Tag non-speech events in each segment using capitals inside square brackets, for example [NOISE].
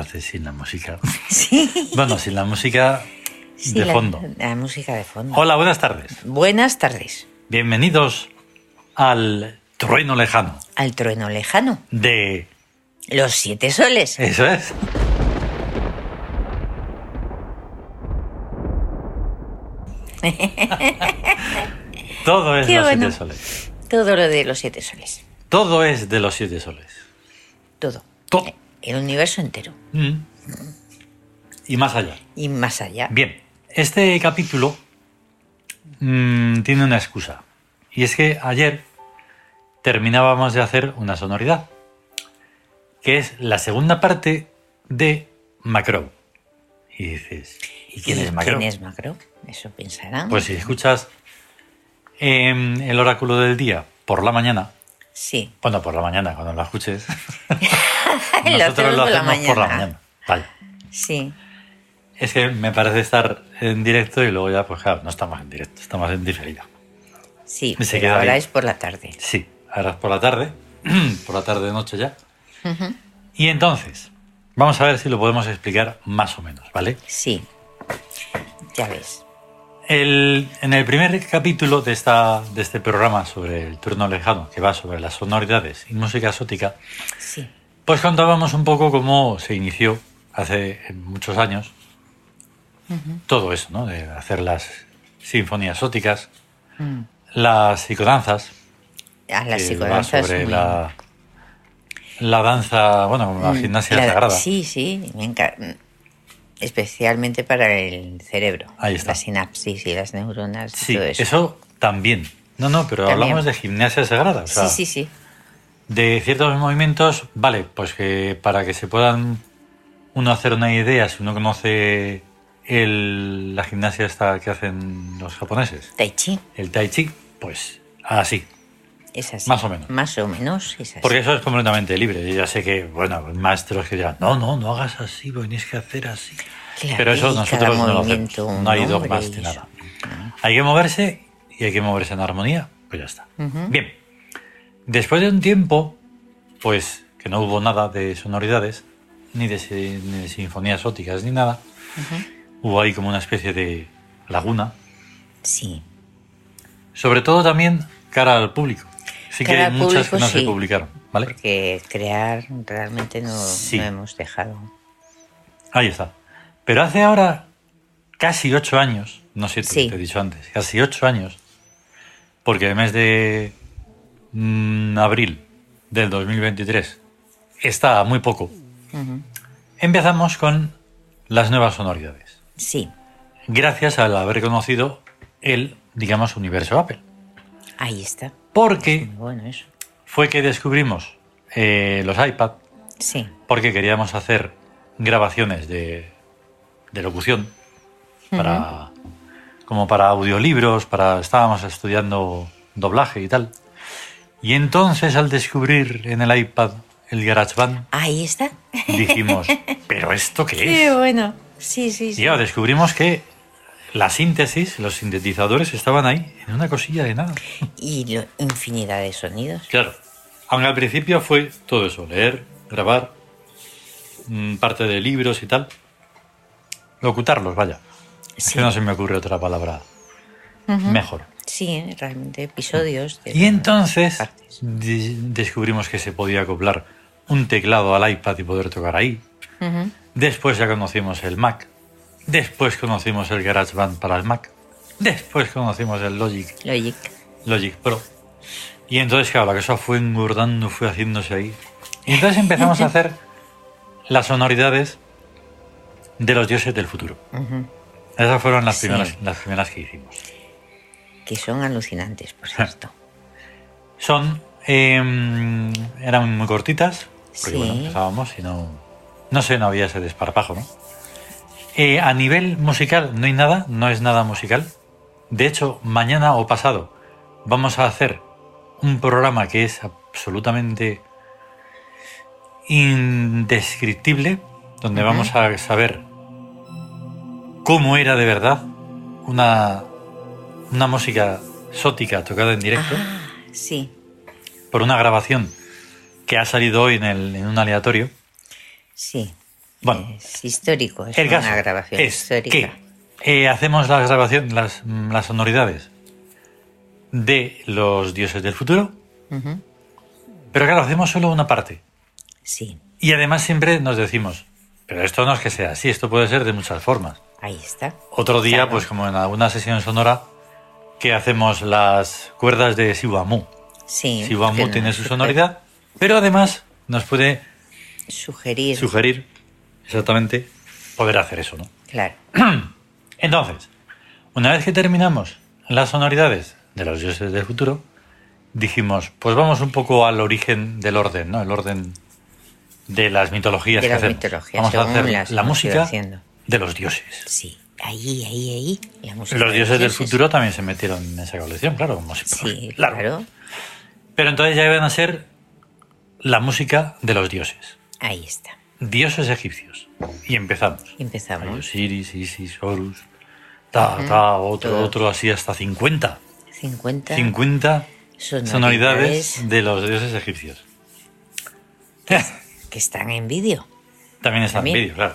haces sin la música. [LAUGHS] Sí. Bueno, sin la música Sí, de la- fondo. La, música de fondo. Hola, buenas tardes. Buenas tardes. Bienvenidos al trueno lejano Al trueno lejano. de... Los siete soles. Eso es. [LAUGHS] Todo es Qué los bueno. siete soles. Todo lo de los siete soles. Todo es de los siete soles. Todo. Todo. El universo entero. Mm. Y más allá. Y más allá. Bien, este capítulo mm, tiene una excusa. Y es que ayer terminábamos de hacer una sonoridad, que es la segunda parte de Macro. Y dices, ¿y quién ¿Y es Macro? ¿Quién es Macro? Eso pensarán. Pues si escuchas em, el oráculo del día por la mañana, Sí. bueno, por la mañana, cuando lo escuches, [LAUGHS] [LAUGHS] Lo nosotros lo hacemos por la hacemos por la mañana. Vale. Sí. Es que me parece estar en directo y luego ya, pues claro, no estamos en directo, estamos en diferido. Sí. Se pero queda ahora ahí. es por la tarde. Sí, ahora es por la tarde, [CLEARS THROAT] por la tarde noche ya. Y entonces, vamos a ver si lo podemos explicar más o menos, ¿vale? Sí. Ya ves. El- en el primer capítulo de, esta, de este programa sobre el turno lejano, que va sobre las sonoridades y música exótica, Sí. Pues contábamos un poco cómo se inició hace muchos años todo eso, ¿no? De hacer las sinfonías exóticas, Mm. las psicodanzas, A las psicodanzas. sobre muy- la, la danza, bueno, la Mm, gimnasia la- sagrada. Sí, sí, me enca- especialmente para el cerebro. Ahí está. La sinapsis y las neuronas Sí, todo eso. eso. también. No, no, pero También. hablamos de gimnasia sagrada. O sea, sí, sí, sí. De ciertos movimientos, vale, pues que para que se puedan uno hacer una idea, si uno conoce el, la gimnasia esta que hacen los japoneses, Tai Chi el tai chi, pues así. es así. Más o menos. Más o menos es así. Porque eso es completamente libre. Yo ya sé que, bueno, maestros que dirán, no, no, no hagas así, tienes que hacer así. Claro, Pero eso nosotros no lo hacemos. No hay nombre dogmas de nada. Hay que moverse y hay que moverse en armonía, pues ya está. Bien, después de un tiempo, pues que no hubo nada de sonoridades, ni de, si- ni de sinfonías óticas, ni nada, hubo ahí como una especie de laguna, Sí. sobre todo también cara al público. Sí que hay muchas que no se publicaron, ¿vale? Porque crear realmente no, Sí. no hemos dejado. Ahí está. Pero hace ahora casi ocho años, no siete, Sí. te he dicho antes, casi ocho años, porque el mes de mm, abril del 2023 está muy poco, empezamos con las nuevas sonoridades. Sí, Gracias al haber conocido el, digamos, universo Apple. ahí está. Porque bueno eso. fue que descubrimos eh, los iPad, Sí. porque queríamos hacer grabaciones de, de locución para como para audiolibros, para estábamos estudiando doblaje y tal. Y entonces al descubrir en el iPad el GarageBand Ahí está. dijimos, [LAUGHS] ¿pero esto qué Qué es? bueno. Sí, sí, Y sí. claro, descubrimos que la síntesis, los sintetizadores estaban ahí en una cosilla de nada. Y lo- infinidad de sonidos. Claro. Aunque al principio fue todo eso, leer, grabar, mm, parte de libros y tal. Locutarlos, vaya. Es que no se me ocurre otra palabra mejor. Sí, realmente episodios. de Y entonces de- descubrimos que se podía acoplar un teclado al iPad y poder tocar ahí. Después ya conocimos el Mac. Después conocimos el GarageBand para el Mac. Después conocimos el Logic Logic. Logic Pro. Y entonces, claro, la cosa fue engordando, fue haciéndose ahí. Y entonces empezamos a [LAUGHS] hacer las sonoridades de los dioses del futuro. Esas fueron las Sí. primeras, las primeras que hicimos. Que son alucinantes, por cierto. Son. em, eran muy cortitas, porque Sí. bueno, empezábamos y no. No sé, no había ese desparpajo, ¿no? Eh, a nivel musical, no hay nada, no es nada musical. De hecho, mañana o pasado vamos a hacer un programa que es absolutamente indescriptible, donde vamos a saber cómo era de verdad una, una música sótica tocada en directo Ah, sí, por una grabación que ha salido hoy en, el, en un aleatorio. sí. Bueno, Es histórico, es el una caso grabación es histórica. que eh, hacemos la grabación, las, las sonoridades de los dioses del futuro, pero claro, hacemos solo una parte. Sí, Y además siempre nos decimos, pero esto no es que sea así, esto puede ser de muchas formas. ahí está. Otro día, Claro. pues como en alguna sesión sonora, que hacemos las cuerdas de Siwamu. Sí. Siwamu tiene su [LAUGHS] sonoridad, pero además nos puede Sugerir. sugerir exactamente poder hacer eso, ¿no? Claro. [CLEARS THROAT] Entonces, una vez que terminamos las sonoridades de los dioses del futuro, dijimos, pues vamos un poco al origen del orden, ¿no? El orden de las mitologías De que las hacemos. mitologías, vamos a hacer la música de los dioses. Sí. Ahí, ahí, ahí. La música Los de dioses del futuro también se metieron en esa colección, claro, como siempre. Sí, [LAUGHS] claro. Pero entonces ya iban a ser la música de los dioses. Ahí está. Dioses egipcios. Y empezamos. Empezamos. Osiris, Isis, Horus, ta, ta, otro, otro, así hasta 50. 50. 50 Sonoridades. sonoridades de los dioses egipcios. que están en vídeo. También están en vídeo, claro.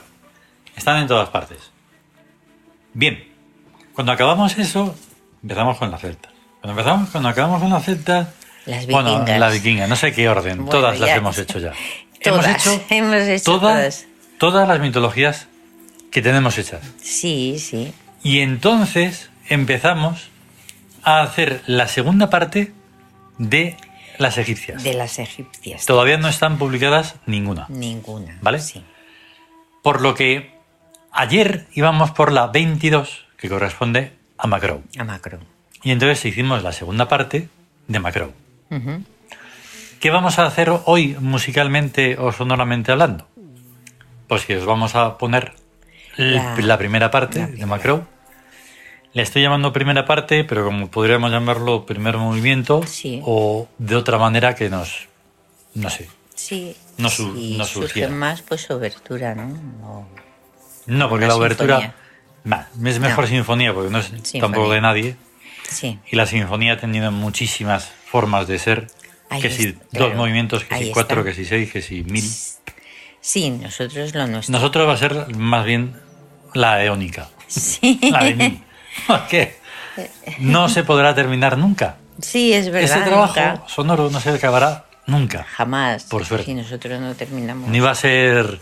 Están en todas partes. Bien, cuando acabamos eso, empezamos con las celtas. Cuando empezamos, cuando acabamos con las celtas, Las bueno, vikingas. la vikinga, no sé qué orden, Bueno, todas las hemos hecho ya. [LAUGHS] Todas, hemos hecho, [LAUGHS] hemos hecho todas, todas. todas las mitologías que tenemos hechas. Sí, sí. Y entonces empezamos a hacer la segunda parte de las egipcias. De las egipcias. Todavía no están publicadas ninguna. Ninguna. ¿Vale? Sí. Por lo que ayer íbamos por la 22, que corresponde a Macro. A macro. Y entonces hicimos la segunda parte de Macro. ¿Qué vamos a hacer hoy musicalmente o sonoramente hablando? Pues que os vamos a poner La- la, primera parte la de. Macro. Le estoy llamando primera parte, pero como podríamos llamarlo primer movimiento Sí. o de otra manera que nos... no sé. Sí. No su- si no surge más, pues obertura, ¿no? No. No, porque la obertura... es mejor No. sinfonía, porque no es Sinfonía. tampoco de nadie. Sí. Y la sinfonía ha tenido muchísimas formas de ser. Ahí que si dos movimientos, que si cuatro, está. que si seis, que si mil. Sí, nosotros lo nuestro. Nosotros va a ser más bien la eónica, Sí. [LAUGHS] la de mil. Porque no se podrá terminar nunca. Sí, es verdad. Ese trabajo nunca. sonoro no se acabará nunca. Jamás. Por suerte. Si nosotros no terminamos. Ni va a ser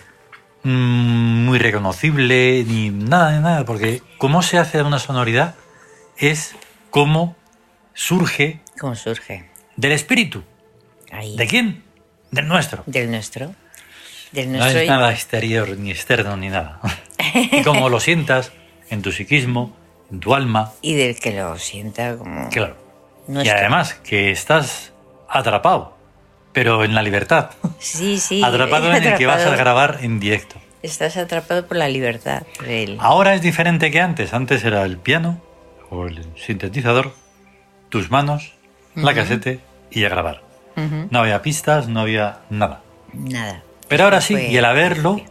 mm, muy reconocible, ni nada, ni nada. Porque cómo se hace una sonoridad es cómo surge ¿Cómo surge? del espíritu. Ahí. ¿De quién? Del nuestro. Del nuestro. Del No es y- nada exterior ni externo ni nada. [LAUGHS] y como lo sientas en tu psiquismo, en tu alma, Y del que lo sienta como. claro. Y además que estás atrapado, pero en la libertad. Sí, sí. atrapado en el que vas a atrapado. grabar en directo. Estás atrapado por la libertad. el- Ahora es diferente que antes. Antes era el piano o el sintetizador, tus manos, la casete y a grabar. No había pistas, no había nada. Nada. Pero ahora sí, y el haberlo,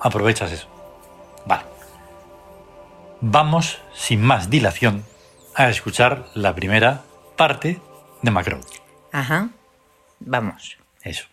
aprovechas eso. Vale. Vamos, sin más dilación, a escuchar la primera parte de Macron. Ajá. Vamos. Eso.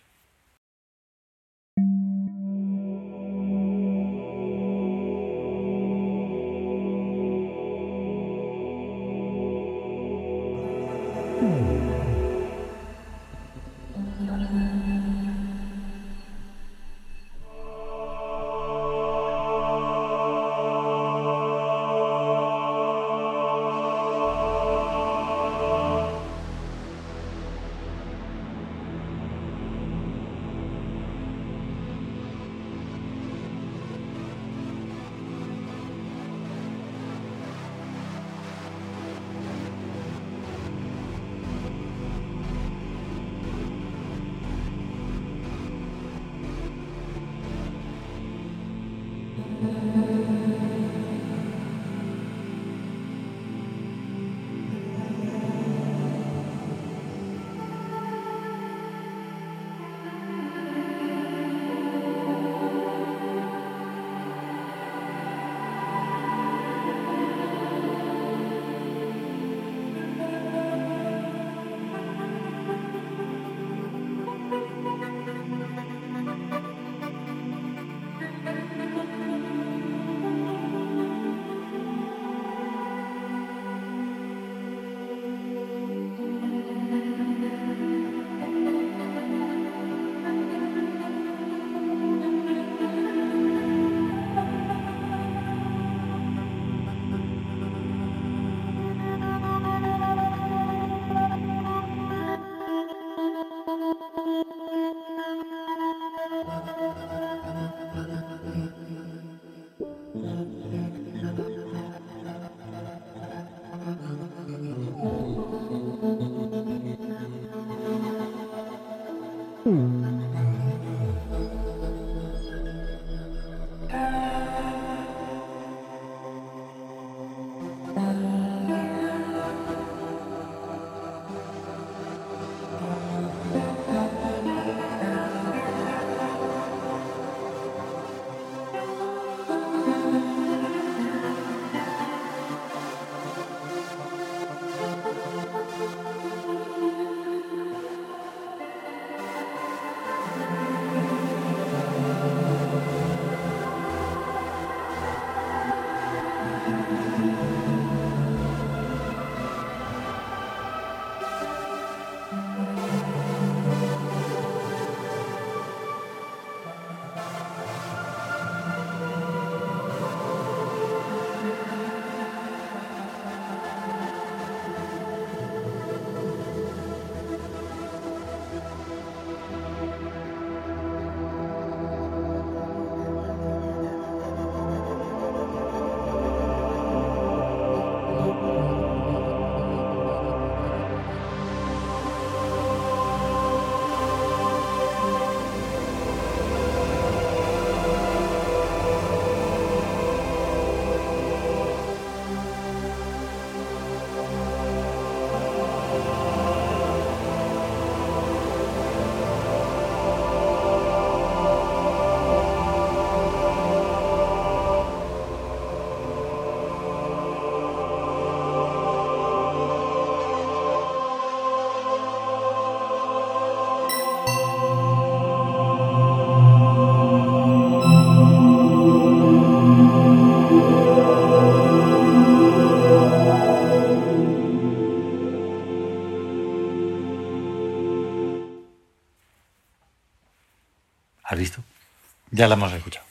Ya la hemos escuchado.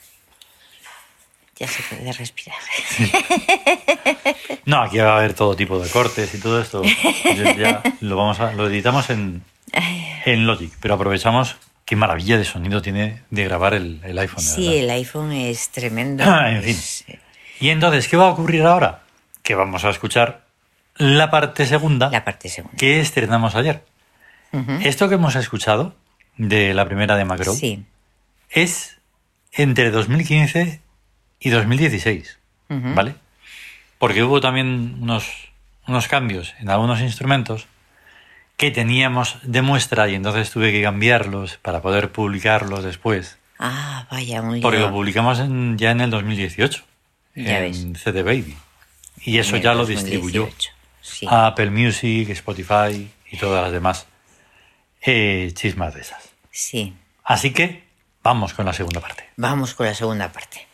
Ya se puede respirar. No, aquí va a haber todo tipo de cortes y todo esto. Ya lo, vamos a, lo editamos en, en Logic, pero aprovechamos qué maravilla de sonido tiene de grabar el, el iPhone. Sí, verdad. el iPhone es tremendo. Ah, [CLEARS THROAT] en fin. Y entonces, ¿qué va a ocurrir ahora? Que vamos a escuchar la parte segunda La parte segunda. que estrenamos ayer. Esto que hemos escuchado de la primera de Macro Sí. es entre 2015 y 2016, Ujú. ¿vale? Porque hubo también unos, unos cambios en algunos instrumentos que teníamos de muestra y entonces tuve que cambiarlos para poder publicarlos después. Ah, vaya, un lío. Porque lo publicamos en- ya en el 2018, Ya en CD Baby. Y eso ya lo 2018. distribuyó Sí. a Apple Music, Spotify y todas las demás eh, chismas de esas. Sí. Así que vamos con la segunda parte. Vamos con la segunda parte.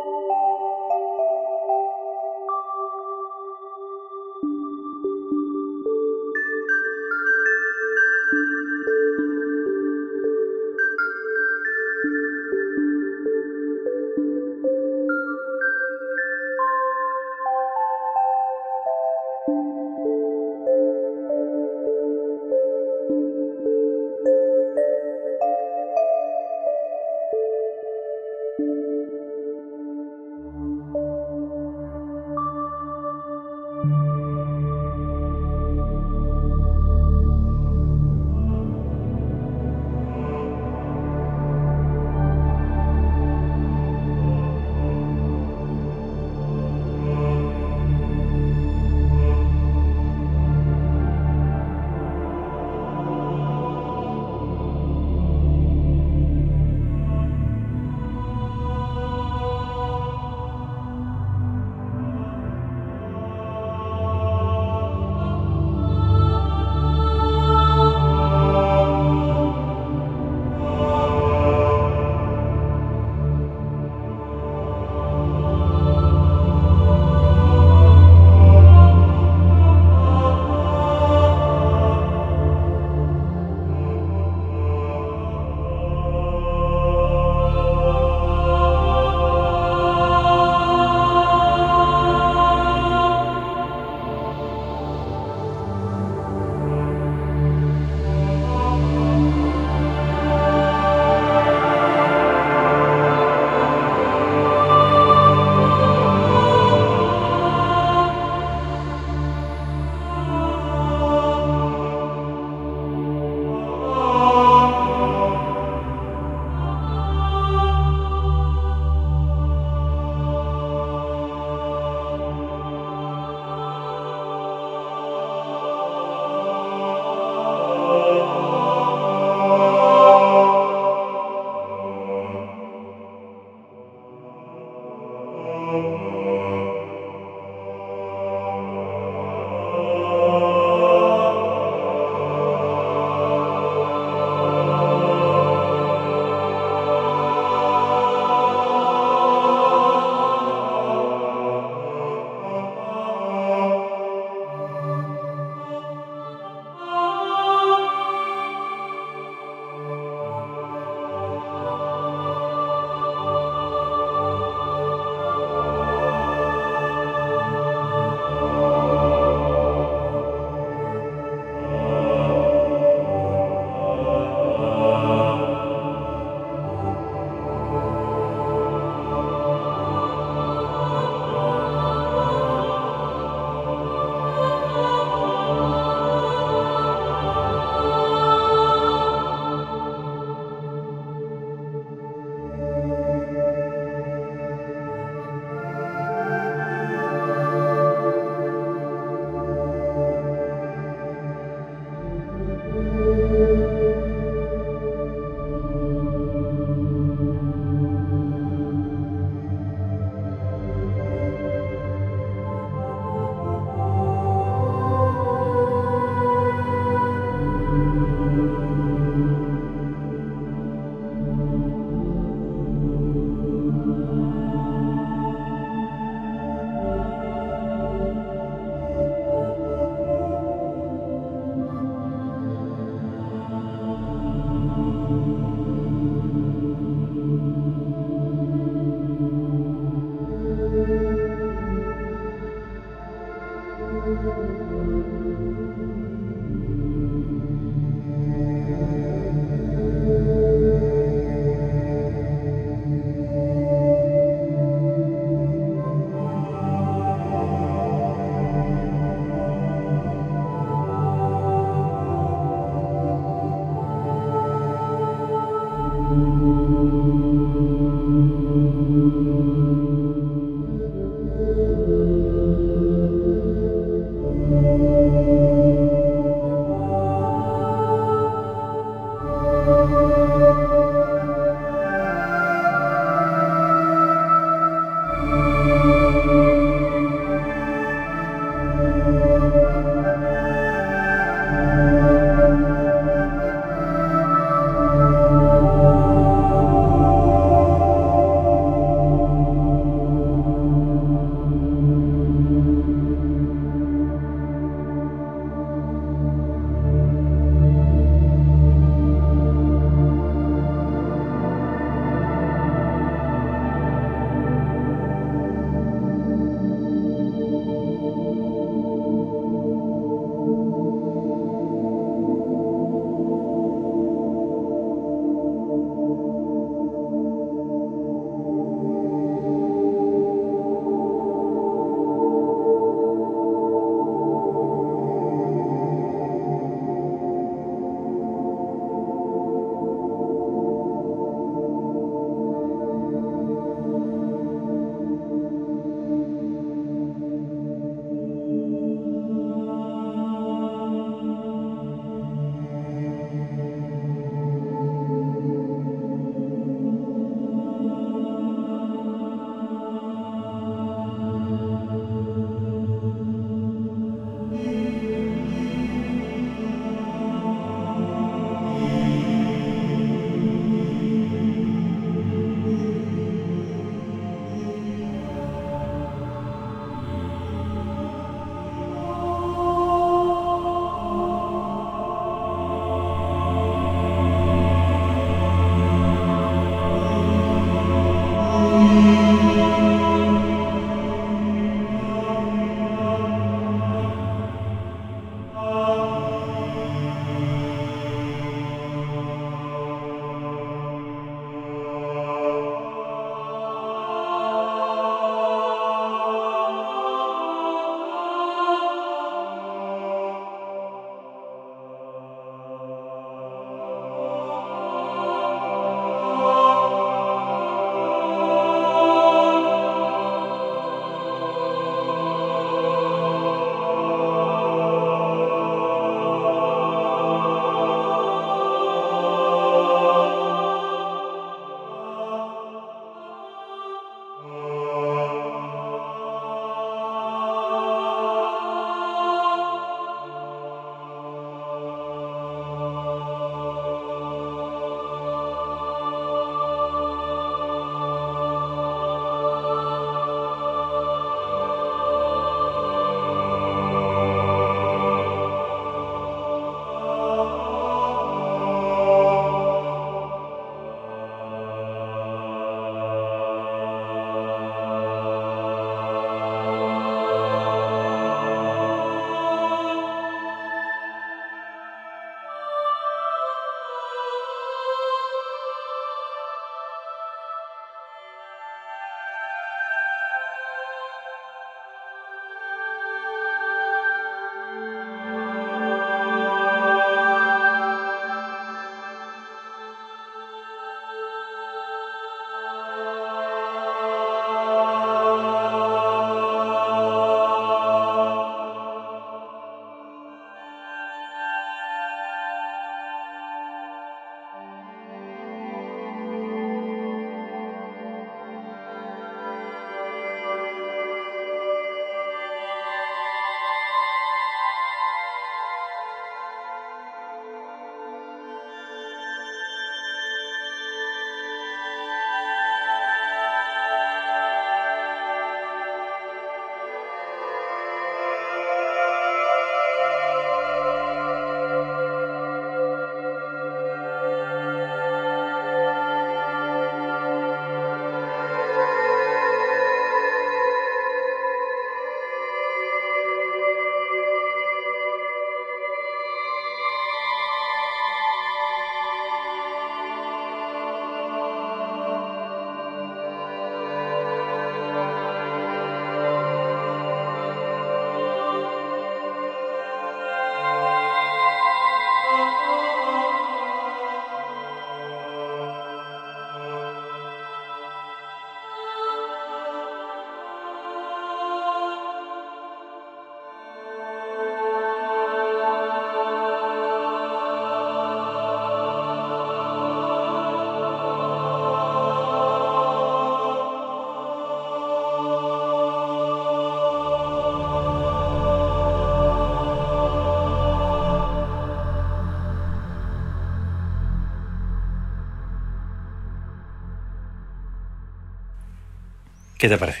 ¿Qué te parece?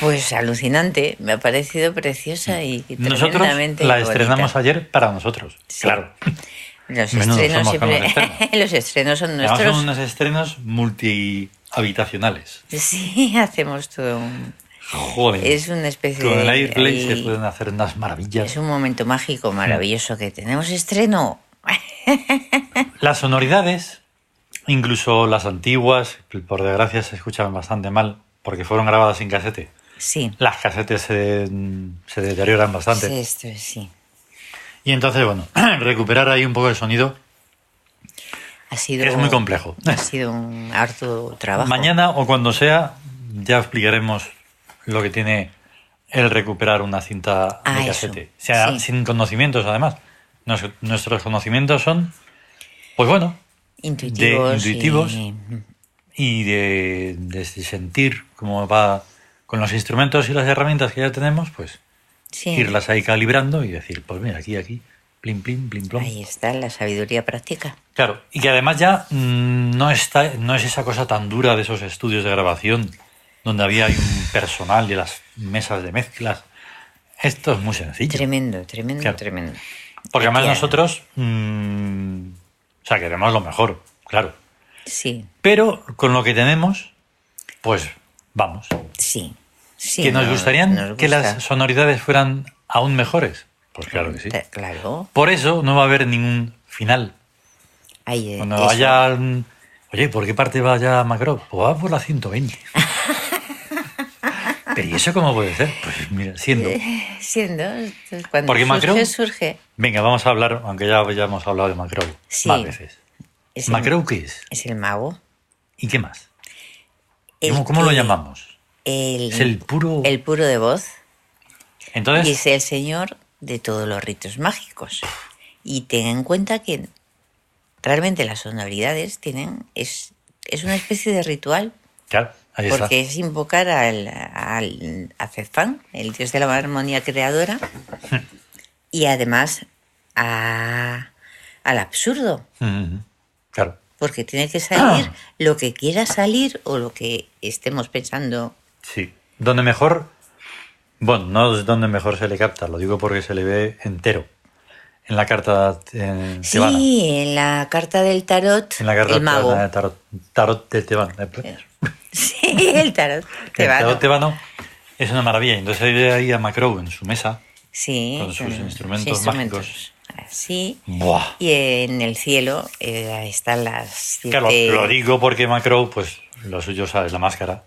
Pues alucinante, me ha parecido preciosa y Nosotros tremendamente la bonita. estrenamos ayer para nosotros. Sí. Claro. Los Menudo estrenos siempre. [LAUGHS] los estrenos son Además nuestros. son unos estrenos multihabitacionales. Sí, [LAUGHS] hacemos todo un. Joder. Es una especie Con el de. AirPlay se pueden hacer unas maravillas. Es un momento mágico, maravilloso que tenemos estreno. [LAUGHS] Las sonoridades, incluso las antiguas, por desgracia se escuchan bastante mal porque fueron grabadas sin casete. Sí. Las casetes se, se deterioran bastante. Sí, esto es, sí. Y entonces, bueno, [CLEARS THROAT] recuperar ahí un poco el sonido Ha sido. es muy complejo. Ha sido un harto trabajo. Mañana o cuando sea, ya explicaremos lo que tiene el recuperar una cinta Ah, de eso, casete. O sea, sí. sin conocimientos, además. Nos- nuestros conocimientos son, pues bueno, Intuitivos. de intuitivos. y- y de, de sentir cómo va con los instrumentos y las herramientas que ya tenemos, pues Sí. irlas ahí calibrando y decir, pues mira, aquí, aquí, plim, plim, plim, plom. Ahí está la sabiduría práctica. Claro, y que además ya mm, no está, no es esa cosa tan dura de esos estudios de grabación donde había un personal y las mesas de mezclas. Esto es muy sencillo. Tremendo, tremendo, Claro. tremendo. Porque además nosotros, mm, o sea, queremos lo mejor, claro. Sí, Pero con lo que tenemos, pues vamos. sí. sí ¿Que nos gustarían nos que las sonoridades fueran aún mejores? Pues claro que sí. Claro. Por eso no va a haber ningún final. Ahí, Cuando eso. vaya... al- Oye, ¿por qué parte va ya Macro? Pues va por la 120. [LAUGHS] Pero ¿y eso cómo puede ser? Pues mira, siendo... Siendo, entonces, cuando Porque surge, Macron- surge. Venga, vamos a hablar, aunque ya hayamos hablado de Macro Sí. más veces. Es el- ¿Macro qué es? Es el mago. ¿Y qué más? El ¿Cómo, cómo lo llamamos? El, Es el puro... el puro de voz. Y Entonces, es el señor de todos los ritos mágicos. Y ten en cuenta que realmente las sonoridades tienen. Es, es una especie de ritual. claro, ahí está. Porque es invocar al, al a Cefán, el dios de la armonía creadora, y además a- al absurdo, Mm, Claro. porque tiene que salir lo que quiera salir o lo que estemos pensando. Sí. Donde mejor. Bueno, no es donde mejor se le capta, lo digo porque se le ve entero. En la carta eh, tebana. Sí, en la carta del tarot, En la carta el mago. tebana de tarot, tarot de tebano. Eh, Sí, el tarot El tebano. tarot tebano es una maravilla. Entonces ahí a Macro en su mesa. Sí, con sus con instrumentos mágicos. Así. ¡Buah! Y en el cielo eh, están las Claro, siete- lo digo porque Macro, pues lo suyo, ¿sabes? La máscara.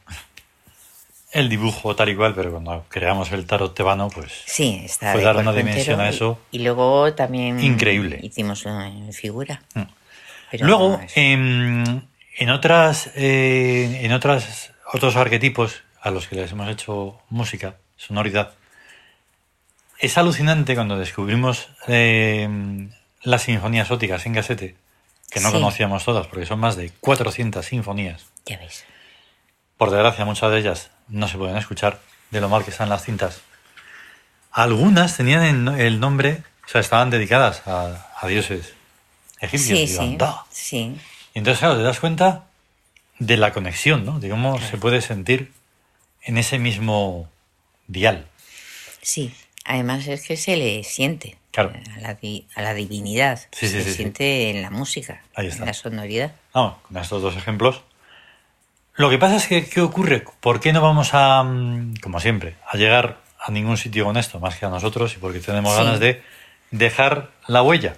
El dibujo tal y cual, pero cuando creamos el tarot tebano, pues Sí, está Fue de dar una dimensión a eso Y, y luego también increíble. hicimos una figura. Mm. Pero Luego, no, es- en, otras, eh, en otras, otros arquetipos a los que les hemos hecho música, sonoridad, es alucinante cuando descubrimos eh, las sinfonías óticas en casete, que no Sí. conocíamos todas, porque son más de 400 sinfonías. ya ves. Por desgracia, muchas de ellas no se pueden escuchar de lo mal que están las cintas. Algunas tenían el, nombre, o sea, estaban dedicadas a, a dioses egipcios. Sí, sí. Y entonces, claro, te das cuenta de la conexión, ¿no? De cómo se puede sentir en ese mismo dial. Sí, además es que se le siente Claro. a, la, di- a la divinidad. Sí, sí, se sí, sí. siente en la música, Ahí está. en la sonoridad. Vamos, con estos dos ejemplos. Lo que pasa es que, ¿qué ocurre? ¿Por qué no vamos a, mm, como siempre, a llegar a ningún sitio con esto, más que a nosotros, y porque tenemos ganas de dejar la huella?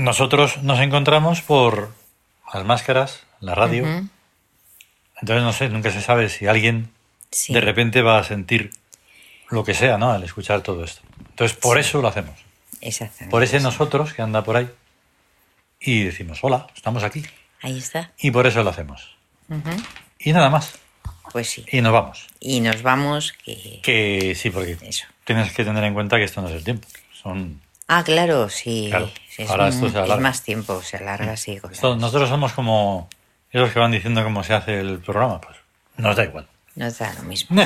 Nosotros nos encontramos por las máscaras, la radio. Entonces, no sé, nunca se sabe si alguien sí. de repente va a sentir lo que sea, ¿no? Al escuchar todo esto. Entonces, por eso lo hacemos. Exactamente. Por ese nosotros que anda por ahí y decimos, hola, estamos aquí. Ahí está. Y por eso lo hacemos. Y nada más. Pues sí. Y nos vamos. Y nos vamos que... Que sí, porque Eso. tienes que tener en cuenta que esto no es el tiempo. Son Ah, claro, sí. Claro, Es, ahora un- esto se es alarga. más tiempo, se alarga, sí. con esto- las- nosotros somos como esos que van diciendo cómo se hace el programa, pues nos da igual. Nos da lo mismo.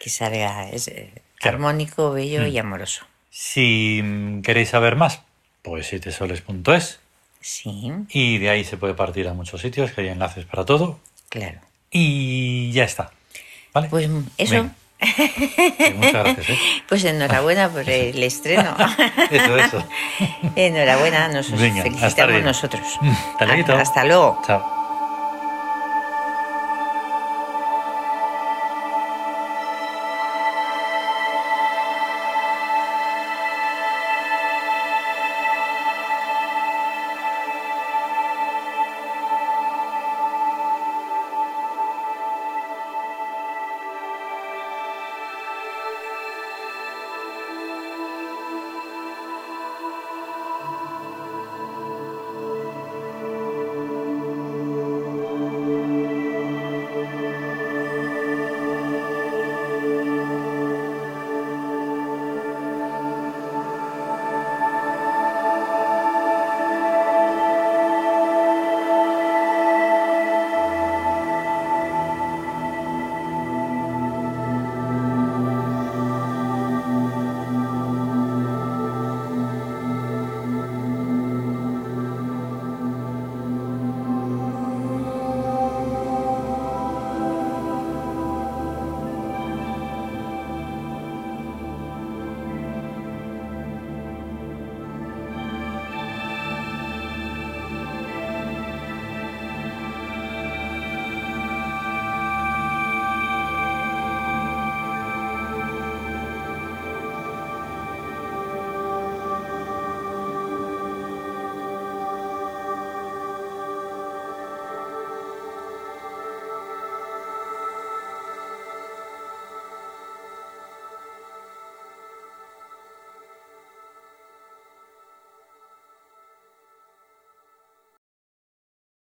Que salga es, eh, Claro. armónico, bello Mm. y amoroso. Si mm, queréis saber más, pues sitesoles.es Sí, y de ahí se puede partir a muchos sitios, que hay enlaces para todo. claro. Y ya está. ¿Vale? Pues eso. Venga. Sí, muchas gracias. ¿eh? [LAUGHS] Pues enhorabuena por el estreno. [LAUGHS] Eso, eso. enhorabuena, nos Venga, felicitamos nosotros. Hasta luego. Hasta luego. Chao.